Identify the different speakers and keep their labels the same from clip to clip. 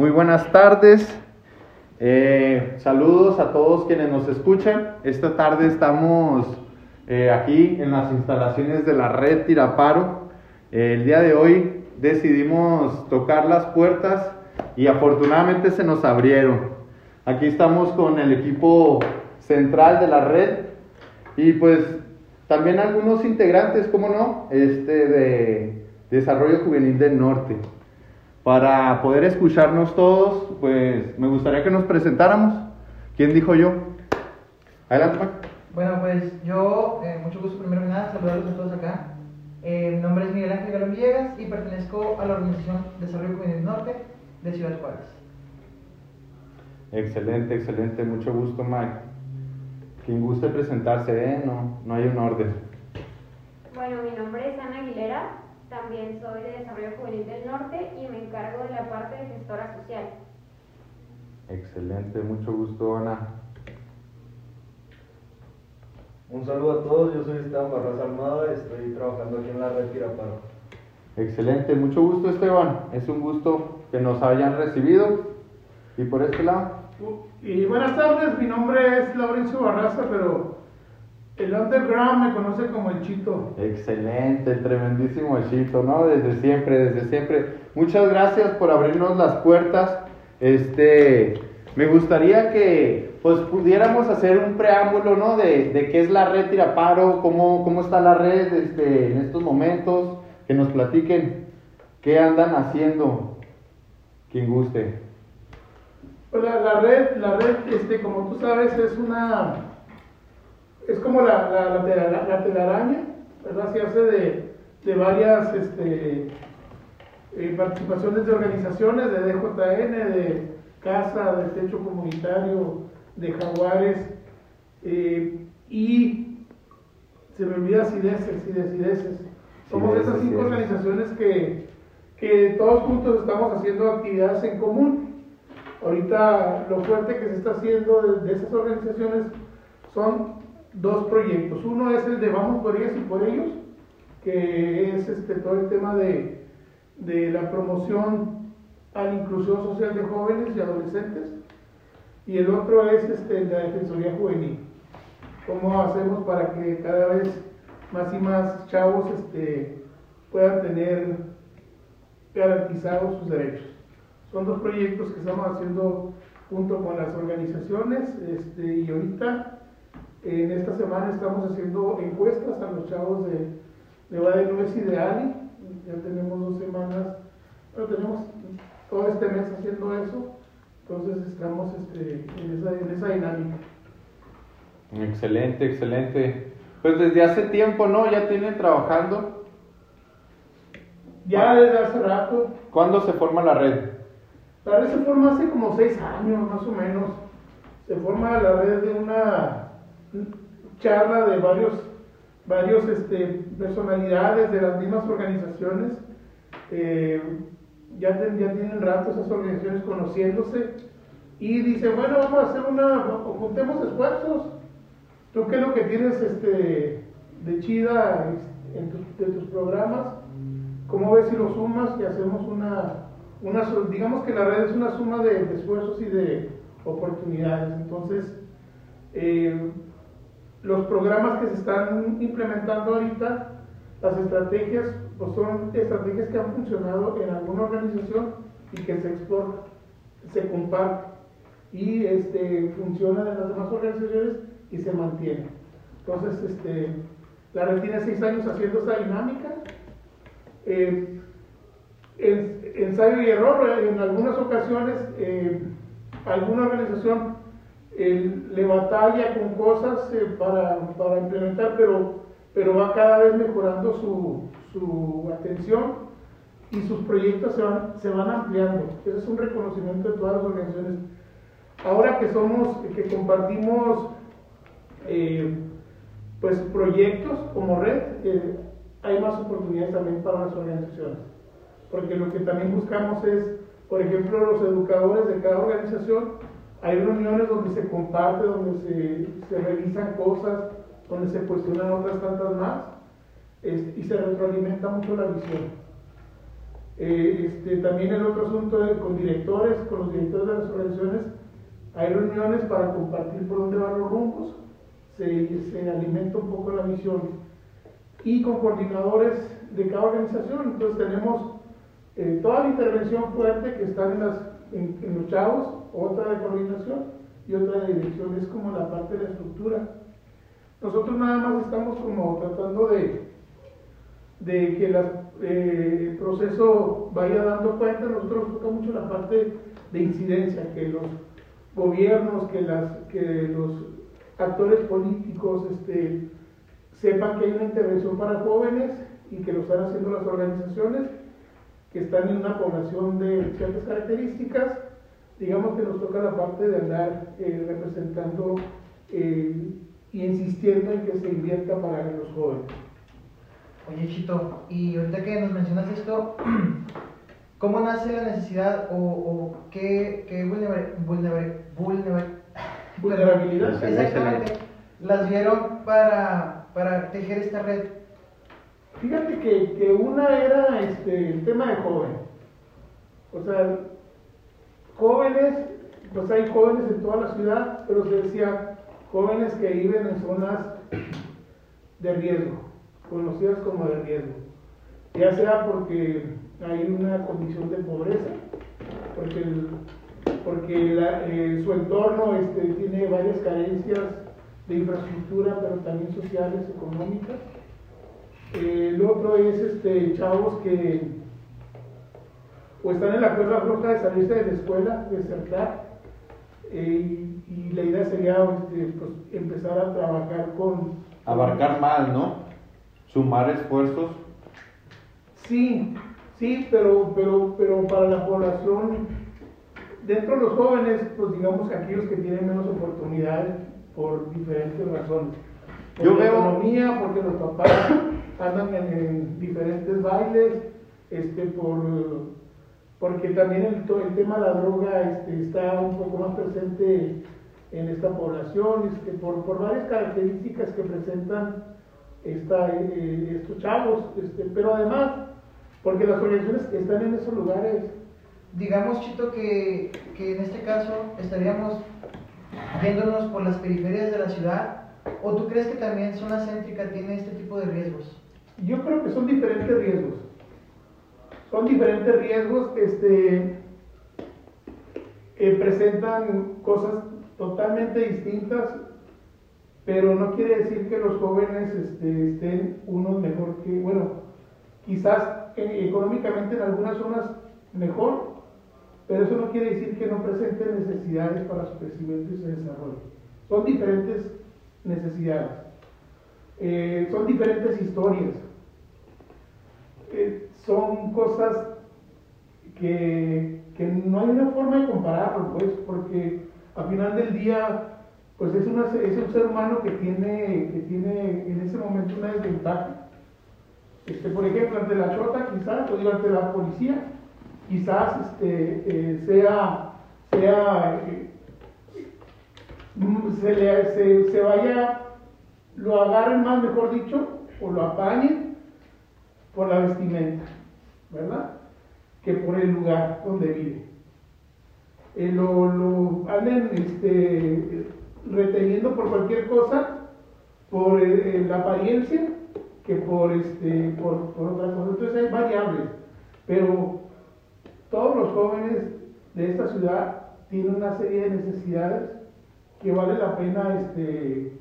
Speaker 1: Muy buenas tardes. Eh, saludos a todos quienes nos escuchan. Esta tarde estamos eh, aquí en las instalaciones de la red Tiraparo. Eh, el día de hoy decidimos tocar las puertas y afortunadamente se nos abrieron. Aquí estamos con el equipo central de la red y pues también algunos integrantes, como no, este de Desarrollo Juvenil del Norte. Para poder escucharnos todos, pues me gustaría que nos presentáramos. ¿Quién dijo yo? Adelante, Mac.
Speaker 2: Bueno, pues yo, eh, mucho gusto primero que nada, saludarlos a todos acá. Eh, mi nombre es Miguel Ángel Galón Villegas y pertenezco a la Organización Desarrollo Juvenil Norte de Ciudad Juárez.
Speaker 1: Excelente, excelente, mucho gusto, Mike. Quien guste presentarse, ¿eh? No, no hay un orden.
Speaker 3: Bueno, mi nombre es Ana Aguilera, también soy de Desarrollo Juvenil del Norte y me encargo de la parte de gestora social.
Speaker 1: Excelente, mucho gusto, Ana.
Speaker 4: Un saludo a todos, yo soy Esteban Barras Almada, estoy trabajando aquí en la red Tiraparo.
Speaker 1: Excelente, mucho gusto, Esteban. Es un gusto que nos hayan recibido. Y por este lado.
Speaker 5: Y buenas tardes, mi nombre es Laurencio Barraza, pero el underground me conoce como el Chito.
Speaker 1: Excelente, el tremendísimo Chito, ¿no? Desde siempre, desde siempre. Muchas gracias por abrirnos las puertas. Este, me gustaría que pues pudiéramos hacer un preámbulo, ¿no? De, de qué es la red Tiraparo, cómo, cómo está la red este, en estos momentos, que nos platiquen qué andan haciendo, quien guste.
Speaker 5: Pues la, la red, la red, este, como tú sabes, es una, es como la, la, la, tela- la telaraña, ¿verdad? Se hace de, de varias este, eh, participaciones de organizaciones, de DJN, de Casa, de Techo Comunitario, de Jaguares, eh, y se me olvida Cideses y Decideses. Somos
Speaker 1: Cideses,
Speaker 5: esas cinco
Speaker 1: Cideses.
Speaker 5: organizaciones que, que todos juntos estamos haciendo actividades en común. Ahorita lo fuerte que se está haciendo de, de esas organizaciones son dos proyectos. Uno es el de Vamos por ellas y por ellos, que es este, todo el tema de, de la promoción a la inclusión social de jóvenes y adolescentes. Y el otro es este, la Defensoría Juvenil. ¿Cómo hacemos para que cada vez más y más chavos este, puedan tener garantizados sus derechos? Son dos proyectos que estamos haciendo junto con las organizaciones este, y ahorita en esta semana estamos haciendo encuestas a los chavos de, de Guadalupe y de Ali. Ya tenemos dos semanas, pero tenemos todo este mes haciendo eso. Entonces estamos este, en, esa, en esa dinámica.
Speaker 1: Excelente, excelente. Pues desde hace tiempo, ¿no? Ya tienen trabajando.
Speaker 5: Ya desde hace rato,
Speaker 1: ¿Cuándo se forma la red?
Speaker 5: la red se forma hace como seis años más o menos. Se forma la red de una charla de varios, varios este, personalidades de las mismas organizaciones. Eh, ya, ten- ya tienen rato esas organizaciones conociéndose y dicen, bueno, vamos a hacer una, juntemos esfuerzos. ¿Tú qué es lo que tienes este, de chida tus- de tus programas? ¿Cómo ves si lo sumas y hacemos una, una, digamos que la red es una suma de, de esfuerzos y de oportunidades? Entonces, eh, los programas que se están implementando ahorita, las estrategias, son estrategias que han funcionado en alguna organización y que se exportan, se comparten y este, funcionan en las demás organizaciones y se mantienen. Entonces, este, la red tiene seis años haciendo esa dinámica. Eh, en- ensayo y error, en algunas ocasiones eh, alguna organización eh, le batalla con cosas eh, para, para implementar, pero, pero va cada vez mejorando su, su atención y sus proyectos se van, se van ampliando. Ese es un reconocimiento de todas las organizaciones. Ahora que somos, que compartimos eh, pues proyectos como red, eh, hay más oportunidades también para las organizaciones. Porque lo que también buscamos es, por ejemplo, los educadores de cada organización, hay reuniones donde se comparte, donde se, revisan cosas, donde se cuestionan otras tantas más, y se retroalimenta mucho la visión. Eh, este, también el otro asunto con directores, con los directores de las organizaciones, hay reuniones para compartir por dónde van los rumbos, se, se alimenta un poco la visión. Y con coordinadores de cada organización, entonces tenemos eh, toda la intervención fuerte que están en, las, en, en los chavos, otra de coordinación y otra de dirección, es como la parte de la estructura. Nosotros nada más estamos como tratando de, que eh, el proceso vaya dando cuenta, nosotros nos toca mucho la parte de incidencia, que los gobiernos, que los actores políticos este, sepan que hay una intervención para jóvenes y que lo están haciendo las organizaciones que están en una población de ciertas características, digamos que nos toca la parte de andar eh, representando eh, y insistiendo en que se invierta para los jóvenes.
Speaker 2: Oye, Chito, y ahorita que nos mencionas esto, ¿cómo nace la necesidad o, o qué, qué vulnera-
Speaker 5: Vulnerabilidad.
Speaker 2: Exactamente. Las vieron para, para tejer esta red.
Speaker 5: Fíjate que, que una era este, el tema de joven. O sea, jóvenes, pues hay jóvenes en toda la ciudad, pero se decía jóvenes que viven en zonas de riesgo, conocidas como de riesgo. Ya sea porque hay una condición de pobreza, porque, porque eh, su entorno este, tiene varias carencias de infraestructura, pero también sociales, económicas. Eh, el otro es este, chavos que o están en la cuerda floja de salirse de la escuela, desertar, eh, y, y la idea sería este, pues, empezar a trabajar con...
Speaker 1: Abarcar más, ¿no? Sumar esfuerzos.
Speaker 5: Sí, sí, pero, pero, pero para la población, dentro de los jóvenes, pues digamos que aquellos que tienen menos oportunidades por diferentes razones. Por
Speaker 1: Yo
Speaker 5: la
Speaker 1: veo-
Speaker 5: economía, porque los papás andan en, en diferentes bailes, este, por, porque también el, el tema de la droga este, está un poco más presente en esta población, este, por, por varias características que presentan esta, eh, estos chavos, este, pero además, porque las organizaciones que están en esos lugares,
Speaker 2: Digamos, Chito, que, que en este caso estaríamos yéndonos por las periferias de la ciudad, o tú crees que también zona céntrica tiene este tipo de riesgos?
Speaker 5: yo creo que son diferentes riesgos. Son diferentes riesgos, este, que presentan cosas totalmente distintas, pero no quiere decir que los jóvenes este, estén unos mejor que, bueno, quizás económicamente en algunas zonas mejor, pero eso no quiere decir que no presenten necesidades para su crecimiento y su desarrollo. Son diferentes necesidades, Eh, son diferentes historias, son cosas que, que no hay una forma de compararlo, pues, porque al final del día, pues es, una, es un ser humano que tiene, que tiene en ese momento una desventaja. Este, por ejemplo, ante la chota quizás, o digo, ante la policía, quizás este, eh, sea, sea eh, se, le, se, se vaya, lo agarren más, mejor dicho, o lo apañen por la vestimenta, ¿verdad? Que por el lugar donde vive. Eh, lo, lo anden este, reteniendo por cualquier cosa, por eh, la apariencia, que por, este, por, por otra cosa. Entonces hay variables, pero todos los jóvenes de esta ciudad tienen una serie de necesidades que vale la pena este,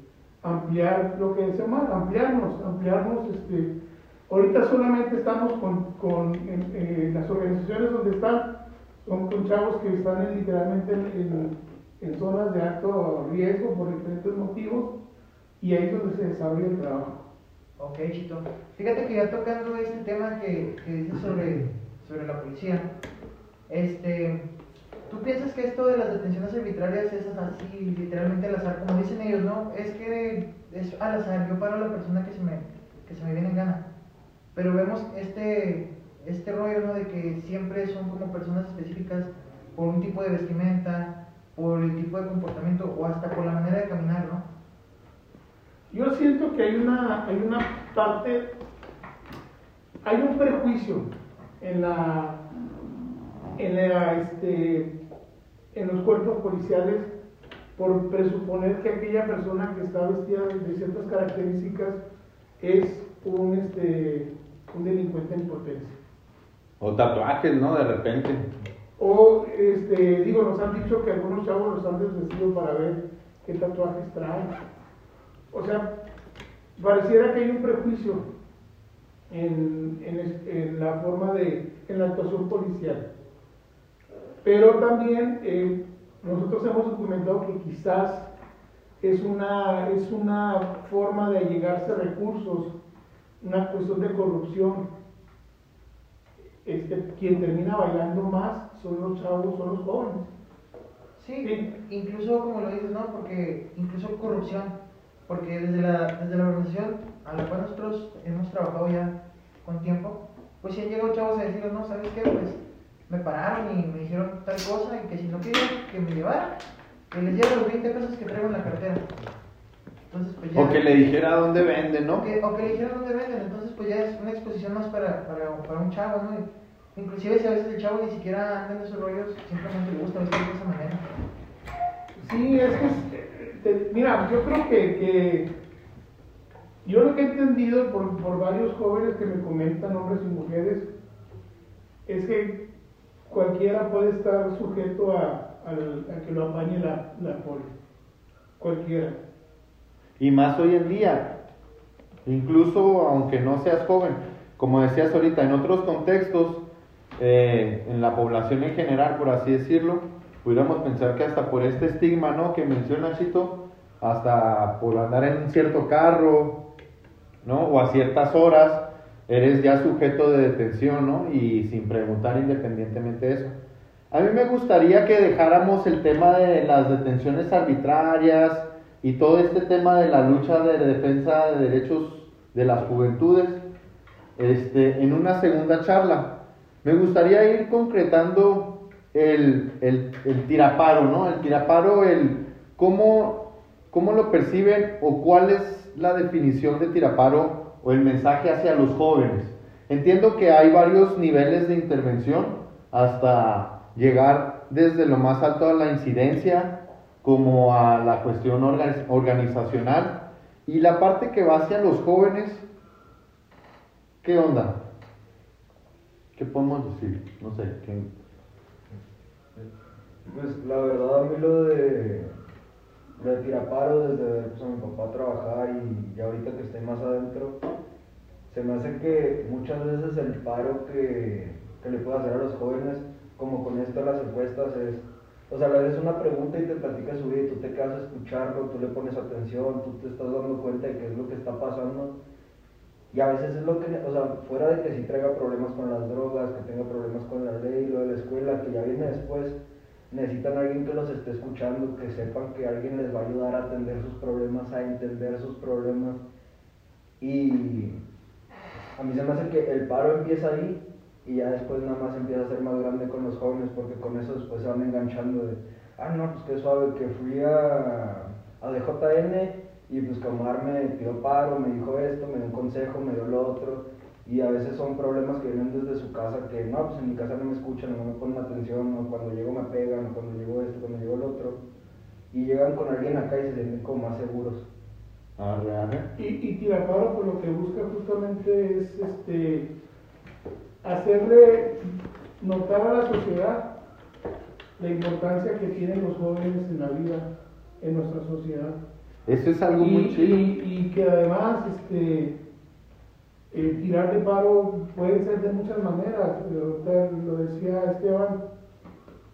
Speaker 5: ampliar lo que decimos, ampliarnos, ampliarnos. Este, ahorita solamente estamos con, con las organizaciones donde están, son con chavos que están en- literalmente en, en- en zonas de alto riesgo por diferentes motivos y ahí es donde se desarrolla el trabajo.
Speaker 2: Ok, Chito. Fíjate que ya tocando este tema que, que dices sobre, sobre la policía, este, ¿tú piensas que esto de las detenciones arbitrarias es así, literalmente al azar? Como dicen ellos, ¿no? Es que es al azar, yo paro a la persona que se me, que se me viene en gana. Pero vemos este, este rollo. De que siempre son como personas específicas por un tipo de vestimenta, por el tipo de comportamiento o hasta por la manera de caminar, ¿no?
Speaker 5: Yo siento que hay una, hay una parte, hay un prejuicio en la, en la, este, en los cuerpos policiales por presuponer que aquella persona que está vestida de ciertas características es un, este, un delincuente en potencia.
Speaker 1: O tatuajes, ¿no? De repente.
Speaker 5: O, este, digo, nos han dicho que algunos chavos los han desvestido para ver qué tatuajes traen. O sea, pareciera que hay un prejuicio en, en, la forma de, en la actuación policial. Pero también eh, nosotros hemos documentado que quizás es una, es una forma de allegarse a recursos, una cuestión de corrupción. Este, quien termina bailando más son los chavos, son los jóvenes.
Speaker 2: Sí,
Speaker 5: Sí.
Speaker 2: incluso como lo dices, ¿no? Porque incluso corrupción, porque desde la, desde la organización a la cual nosotros hemos trabajado ya con tiempo, pues sí han llegado chavos a decirnos, no, ¿sabes qué? Pues me pararon y me dijeron tal cosa y que si no querían que me llevara, que les lleve los 20 pesos que traigo en la cartera. Entonces, pues ya...
Speaker 1: O que le dijera dónde vende, ¿no?
Speaker 2: O que, o que le dijeron dónde venden, entonces pues ya es una exposición más para, para, para un chavo, ¿no? Y- inclusive si a veces el chavo ni siquiera anda en esos rollos, simplemente le gusta vestir de esa manera.
Speaker 5: Sí, es que, es- te- mira, yo creo que, que- yo lo que he entendido por, por varios jóvenes que me comentan, hombres y mujeres, es que cualquiera puede estar sujeto a, al- a que lo apañe la, la poli. Cualquiera.
Speaker 1: Y más hoy en día, incluso aunque no seas joven, como decías ahorita, en otros contextos, eh, en la población en general, por así decirlo, pudiéramos pensar que hasta por este estigma, ¿no? Que menciona Chito, hasta por andar en un cierto carro, ¿no? O a ciertas horas, eres ya sujeto de detención, ¿no? Y sin preguntar independientemente de eso. A mí me gustaría que dejáramos el tema de las detenciones arbitrarias y todo este tema de la lucha de defensa de derechos de las juventudes este, en una segunda charla. Me gustaría ir concretando el, el, tiraparo, ¿no? El tiraparo, el cómo, cómo lo perciben o cuál es la definición de tiraparo o el mensaje hacia los jóvenes. Entiendo que hay varios niveles de intervención hasta llegar desde lo más alto a la incidencia como a la cuestión orga- organizacional y la parte que va hacia los jóvenes, ¿qué onda? ¿Qué podemos decir? No sé, ¿qué-
Speaker 4: Pues la verdad a mí lo de, de tiraparo desde pues, a mi papá trabajar y ya ahorita que estoy más adentro, se me hace que muchas veces el paro que, que le puedo hacer a los jóvenes, como con esto las encuestas, es, o sea, le haces una pregunta y te platica su vida y tú te quedas escucharlo, tú le pones atención, tú te estás dando cuenta de qué es lo que está pasando. Y a veces es lo que, o sea, fuera de que sí traiga problemas con las drogas, que tenga problemas con la ley, lo de la escuela, que ya viene después, necesitan a alguien que los esté escuchando, que sepan que alguien les va a ayudar a atender sus problemas, a entender sus problemas. Y a mí se me hace que el paro empieza ahí y ya después nada más empieza a ser más grande con los jóvenes porque con eso después se van enganchando de, ah, no, pues qué suave, que fui a, a DJN y pues Camar me pidió paro, me dijo esto, me dio un consejo, me dio lo otro. Y a veces son problemas que vienen desde su casa que no, pues en mi casa no me escuchan, no me ponen atención, o cuando llego me pegan, o cuando llego esto, cuando llego el otro. Y llegan con alguien acá y se sienten como más seguros.
Speaker 1: Arre, arre.
Speaker 5: Y, y Tiraparo pues lo que busca justamente es este hacerle notar a la sociedad la importancia que tienen los jóvenes en la vida, en nuestra sociedad.
Speaker 1: Eso es algo
Speaker 5: y,
Speaker 1: muy chido.
Speaker 5: y- y que además este el tirar de paro puede ser de muchas maneras, lo decía Esteban,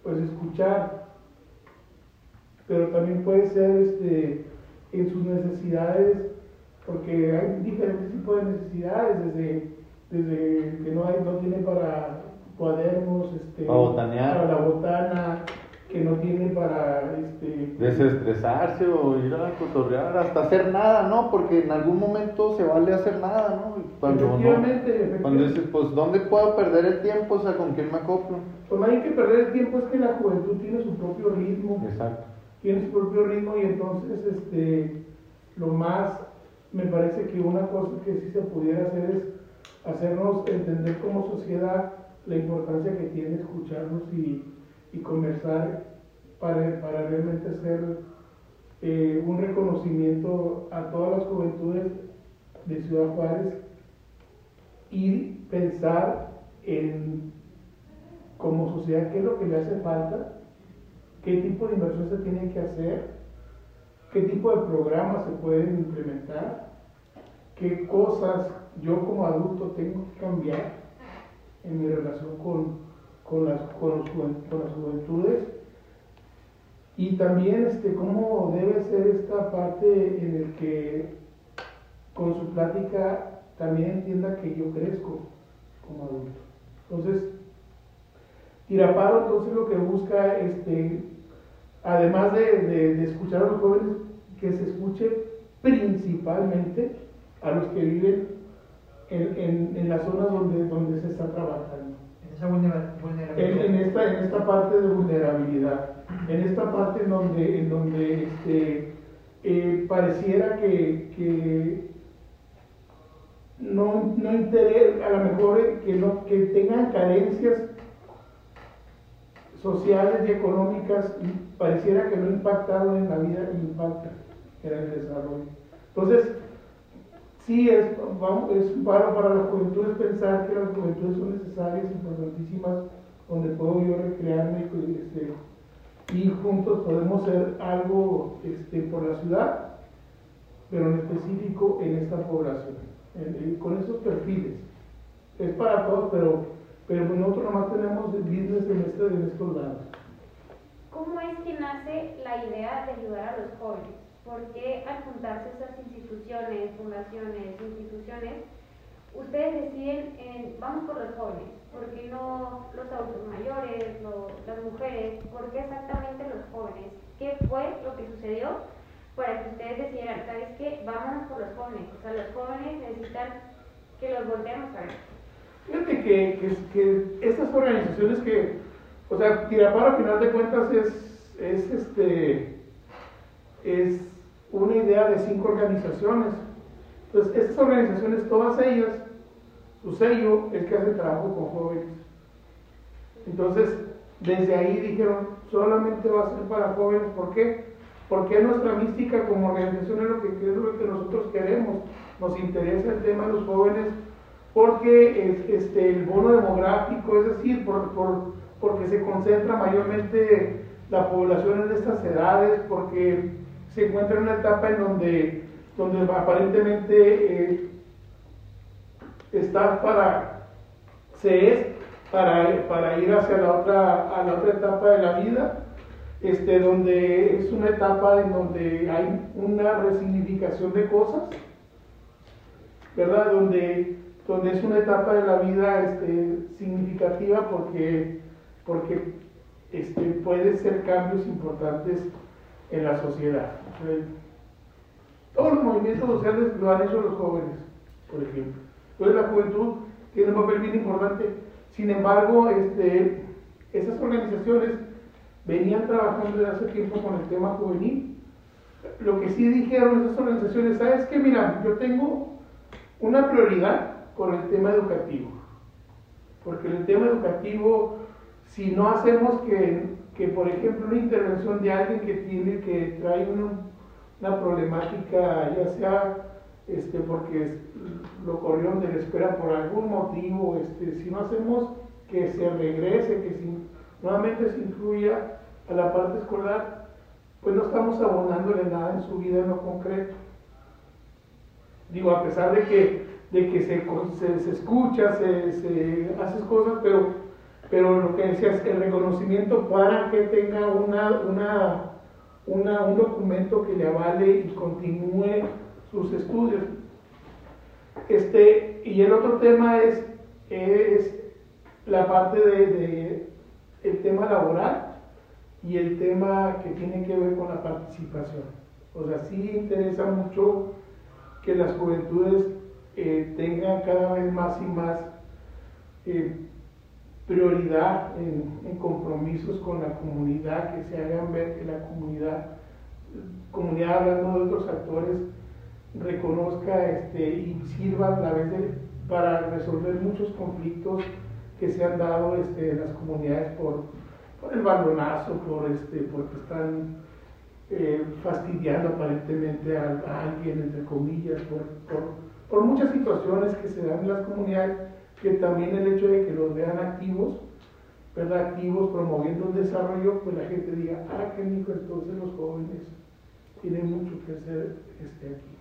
Speaker 5: pues escuchar, pero también puede ser este, en sus necesidades, porque hay diferentes tipos de necesidades, desde, desde que no, hay, no tiene para cuadernos, este,
Speaker 1: Para botanear.
Speaker 5: para la botana, que no tiene para este,
Speaker 1: Desestresarse o ir a cotorrear, hasta hacer nada, ¿no? Porque en algún momento se vale hacer nada, ¿no? Cuando, no,
Speaker 5: Efectivamente,
Speaker 1: cuando
Speaker 5: efectivamente.
Speaker 1: dices, pues, ¿dónde puedo perder el tiempo? O sea, ¿con quién me acoplo?
Speaker 5: Pues no hay que perder el tiempo, es que la juventud tiene su propio ritmo,
Speaker 1: Exacto.
Speaker 5: tiene su propio ritmo y entonces este, lo más, me parece que una cosa que sí se pudiera hacer es hacernos entender como sociedad la importancia que tiene escucharnos y, y conversar para, para realmente hacer eh, un reconocimiento a todas las juventudes de Ciudad Juárez y pensar en como sociedad qué es lo que le hace falta, qué tipo de inversión se tiene que hacer, qué tipo de programas se pueden implementar, qué cosas yo como adulto tengo que cambiar en mi relación con, con, las, con, las juventudes y también este, cómo debe ser esta parte en el que con su plática también entienda que yo crezco como adulto. Entonces, Tiraparo entonces lo que busca, este, además de, escuchar a los jóvenes, que se escuche principalmente a los que viven en, en, las zonas donde, donde se está trabajando.
Speaker 2: En esa vulnerabilidad.
Speaker 5: En, esta, en esta parte de vulnerabilidad, en esta parte en donde, en donde este, eh, pareciera que, que no, no interesa, a lo mejor eh, que, no, que tengan carencias sociales y económicas, pareciera que no impactaron en la vida impacta en el desarrollo. Entonces, sí es, es para la juventud es pensar que las juventudes son necesarias, importantísimas, donde puedo yo recrearme y, este, y juntos podemos hacer algo este, por la ciudad, pero en específico en esta población con esos perfiles. Es para todos, pero, pero nosotros nomás tenemos business en, este, en estos lados.
Speaker 3: ¿Cómo es que nace la idea de ayudar a los jóvenes? ¿Por qué al juntarse esas instituciones, fundaciones, instituciones, ustedes deciden, en, vamos por los jóvenes? ¿Por qué no los adultos mayores, las mujeres? ¿Por qué exactamente los jóvenes? ¿Qué fue lo que sucedió para que ustedes decidieran, ¿sabes qué? Vámonos por los jóvenes. O sea, los jóvenes necesitan que los volteemos a ver.
Speaker 5: Fíjate que, que, estas organizaciones que, o sea, Tiraparo a final de cuentas es, es, este, es una idea de cinco organizaciones. Entonces, estas organizaciones, todas ellas, su sello es que hacen trabajo con jóvenes. Entonces, desde ahí dijeron, solamente va a ser para jóvenes, ¿por qué? Porque nuestra mística como organización es lo que, es lo que nosotros queremos. Nos interesa el tema de los jóvenes porque este, el bono demográfico, es decir, por, porque se concentra mayormente la población en estas edades, porque se encuentra en una etapa en donde, donde aparentemente eh, está para, se es para, para ir hacia la otra, a la otra etapa de la vida este, donde es una etapa en donde hay una resignificación de cosas, ¿verdad? Donde, donde es una etapa de la vida este, significativa porque, porque este, puede ser cambios importantes en la sociedad. Todos los movimientos sociales lo han hecho los jóvenes, por ejemplo. Entonces la juventud tiene un papel bien importante. Sin embargo, este, esas organizaciones venían trabajando desde hace tiempo con el tema juvenil. Lo que sí dijeron esas organizaciones, ¿sabes qué? Mira, yo tengo una prioridad con el tema educativo. Porque el tema educativo, si no hacemos que, que por ejemplo, una intervención de alguien que tiene, que trae una, una problemática, ya sea este, porque lo corrieron de la escuela por algún motivo, este, si no hacemos que se regrese, que si, nuevamente se incluya a la parte escolar, pues no estamos abonándole nada en su vida en lo concreto. Digo, a pesar de que, de que se, se, escucha, se, se hace cosas, pero, pero lo que decía es el reconocimiento para que tenga una, una, una, un documento que le avale y continúe sus estudios. Este, y el otro tema es, es la parte de, de el tema laboral y el tema que tiene que ver con la participación. O sea, sí interesa mucho que las juventudes eh, tengan cada vez más y más eh, prioridad en, compromisos con la comunidad, que se hagan ver que la comunidad, comunidad hablando de otros actores, reconozca este, y sirva a través de, para resolver muchos conflictos que se han dado este, en las comunidades por, por el balonazo, por este, porque están eh, fastidiando aparentemente a, alguien, entre comillas, por, por, muchas situaciones que se dan en las comunidades, que también el hecho de que los vean activos, ¿verdad? activos promoviendo el desarrollo, pues la gente diga, ah, qué rico, entonces los jóvenes tienen mucho que hacer este, aquí.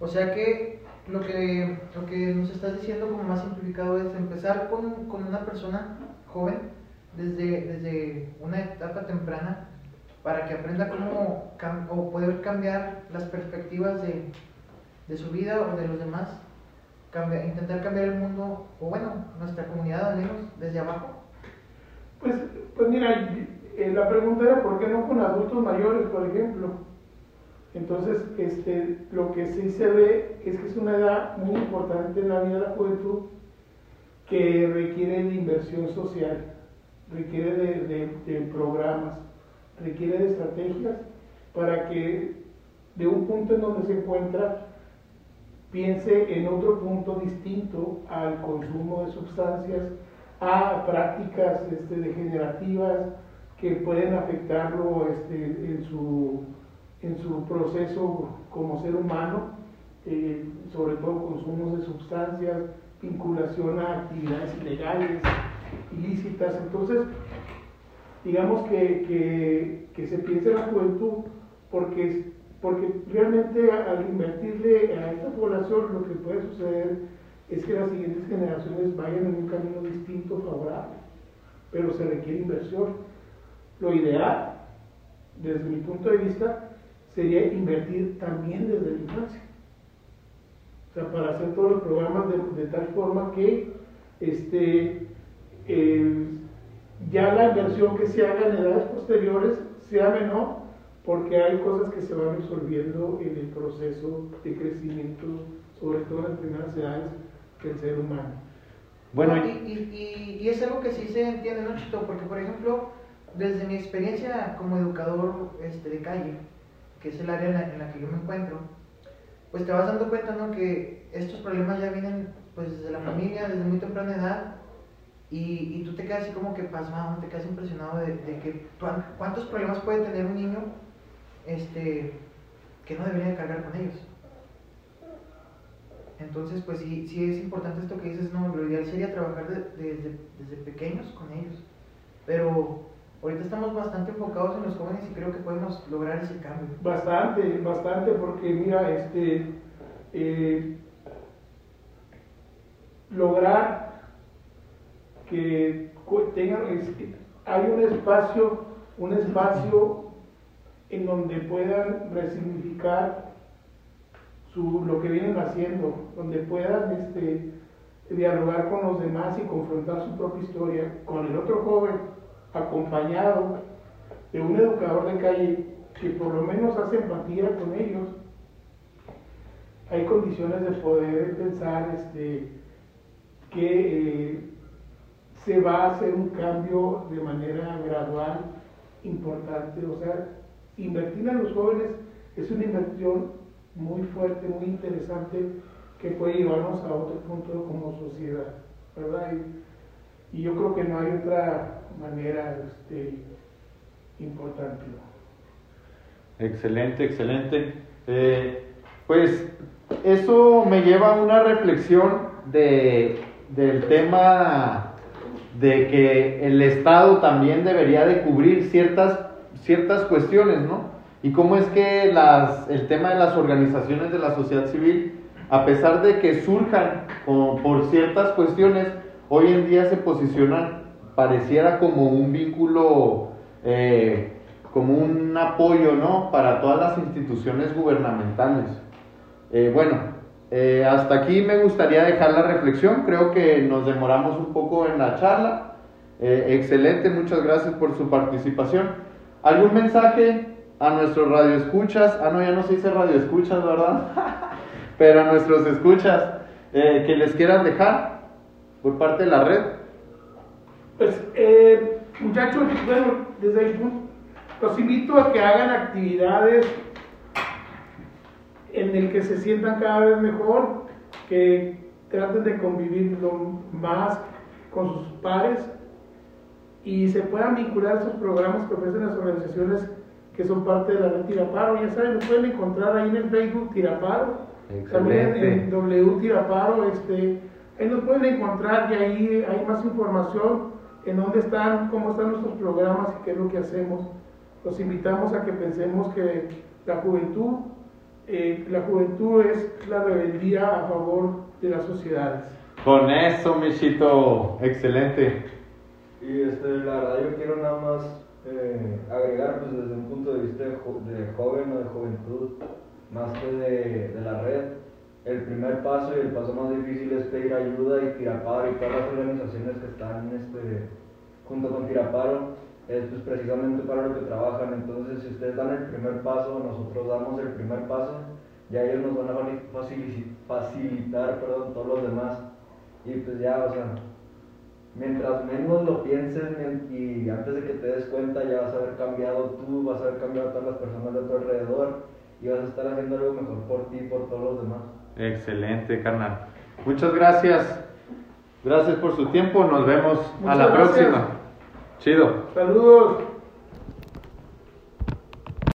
Speaker 2: O sea que lo que, lo que nos estás diciendo como más simplificado es empezar con, con una persona joven desde, desde una etapa temprana para que aprenda cómo o poder cambiar las perspectivas de, de, su vida o de los demás, intentar cambiar el mundo, o bueno, nuestra comunidad al menos, desde abajo.
Speaker 5: Pues, pues mira, eh, la pregunta era ¿por qué no con adultos mayores, por ejemplo? Entonces, este, lo que sí se ve es que es una edad muy importante en la vida de la juventud que requiere de inversión social, requiere de, de, programas, requiere de estrategias para que de un punto en donde se encuentra piense en otro punto distinto al consumo de sustancias, a prácticas este, degenerativas que pueden afectarlo este, en su en su proceso como ser humano, eh, sobre todo consumos de sustancias, vinculación a actividades ilegales, ilícitas. Entonces, digamos que, que, se piense en la juventud porque, porque realmente al invertirle a esta población lo que puede suceder es que las siguientes generaciones vayan en un camino distinto, favorable, pero se requiere inversión. Lo ideal, desde mi punto de vista, sería invertir también desde la infancia. O sea, para hacer todos los programas de, tal forma que este, ya la inversión que se haga en edades posteriores sea menor, porque hay cosas que se van resolviendo en el proceso de crecimiento, sobre todo en las primeras edades del ser humano.
Speaker 2: Bueno, y, y, y, es algo que sí se entiende, ¿no, Chito? Porque, por ejemplo, desde mi experiencia como educador este, de calle, que es el área en la, que yo me encuentro, pues te vas dando cuenta, ¿no? Que estos problemas ya vienen pues desde la familia, desde muy temprana edad, y, y tú te quedas así como que pasmado, te quedas impresionado de, de que cuántos problemas puede tener un niño este, que no debería cargar con ellos. Entonces, pues sí, sí es importante esto que dices, no, lo ideal sería trabajar desde, desde pequeños con ellos, pero Ahorita estamos bastante enfocados en los jóvenes y creo que podemos lograr ese cambio.
Speaker 5: Bastante, bastante, porque mira, este, eh, lograr que tengan, hay un espacio, un espacio en donde puedan resignificar su, lo que vienen haciendo, donde puedan este, dialogar con los demás y confrontar su propia historia con el otro joven acompañado de un educador de calle que por lo menos hace empatía con ellos, hay condiciones de poder pensar este, que eh, se va a hacer un cambio de manera gradual importante. O sea, invertir en los jóvenes es una inversión muy fuerte, muy interesante que puede llevarnos a otro punto como sociedad, ¿verdad? y yo creo que no hay otra manera este, importante.
Speaker 1: Excelente, excelente. Eh, pues eso me lleva a una reflexión de, del tema de que el Estado también debería de cubrir ciertas, ciertas cuestiones, ¿no? Y cómo es que el tema de las organizaciones de la sociedad civil, a pesar de que surjan por ciertas cuestiones, hoy en día se posicionan pareciera como un vínculo, eh, como un apoyo, ¿no? Para todas las instituciones gubernamentales. Eh, bueno, eh, hasta aquí me gustaría dejar la reflexión. Creo que nos demoramos un poco en la charla. excelente, muchas gracias por su participación. ¿Algún mensaje a nuestros radioescuchas? Ah, no, ya no se dice radioescuchas, ¿verdad? Pero a nuestros escuchas que les quieran dejar por parte de la red.
Speaker 5: Pues, eh, muchachos, bueno, desde el punto, los invito a que hagan actividades en el que se sientan cada vez mejor, que traten de convivir lo más con sus pares y se puedan vincular a esos programas que ofrecen las organizaciones que son parte de la red Tiraparo. Ya saben, nos pueden encontrar ahí en el Facebook Tiraparo, también en W Tiraparo, este, ahí nos pueden encontrar y ahí hay más información en dónde están, cómo están nuestros programas y qué es lo que hacemos. Los invitamos a que pensemos que la juventud, eh, la juventud es la rebeldía a favor de las sociedades.
Speaker 1: Con eso, Michito, excelente.
Speaker 4: Y este, la verdad yo quiero nada más eh, agregar pues desde un punto de vista de, jo- de joven o de juventud, más que de, de la red, el primer paso y el paso más difícil es pedir ayuda y Tiraparo y todas las organizaciones que están este, junto con Tiraparo es pues precisamente para lo que trabajan. Entonces si ustedes dan el primer paso, nosotros damos el primer paso, ya ellos nos van a facilitar todos los demás. Y pues ya, o sea, mientras menos lo pienses y antes de que te des cuenta ya vas a haber cambiado tú, vas a haber cambiado a todas las personas de tu alrededor y vas a estar haciendo algo mejor por ti y por todos los demás.
Speaker 1: Excelente, carnal. Muchas gracias. Gracias por su tiempo. Nos vemos a la
Speaker 5: gracias.
Speaker 1: próxima. Chido.
Speaker 5: Saludos.